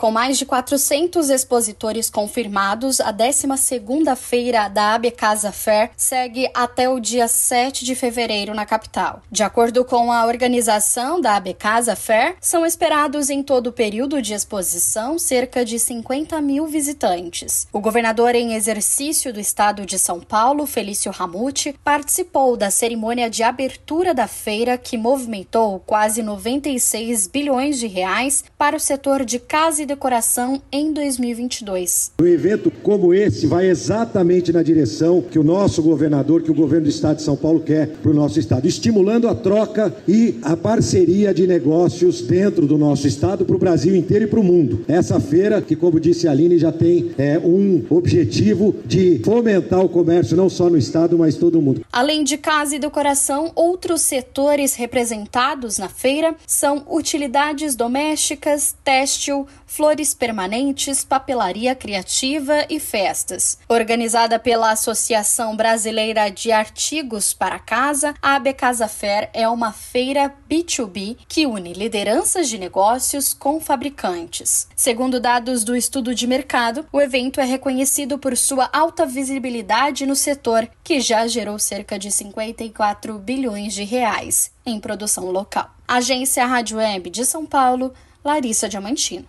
Com mais de 400 expositores confirmados, a 12ª feira da AB Casa Fair segue até o dia 7 de fevereiro na capital. De acordo com a organização da AB Casa Fair, são esperados em todo o período de exposição cerca de 50 mil visitantes. O governador em exercício do estado de São Paulo, Felício Ramute, participou da cerimônia de abertura da feira que movimentou quase 96 bilhões de reais para o setor de casa e decoração em 2022. Um evento como esse vai exatamente na direção que o nosso governador, que o governo do estado de São Paulo quer para o nosso estado, estimulando a troca e a parceria de negócios dentro do nosso estado para o Brasil inteiro e para o mundo. Essa feira, que como disse a Aline, já tem é, um objetivo de fomentar o comércio não só no estado, mas todo o mundo. Além de casa e decoração, outros setores representados na feira são utilidades domésticas, têxtil, flores permanentes, papelaria criativa e festas. Organizada pela Associação Brasileira de Artigos para Casa, a AB Casa Fair é uma feira B2B que une lideranças de negócios com fabricantes. Segundo dados do estudo de mercado, o evento é reconhecido por sua alta visibilidade no setor, que já gerou cerca de 54 bilhões de reais em produção local. Agência Rádio Web de São Paulo, Larissa Diamantino.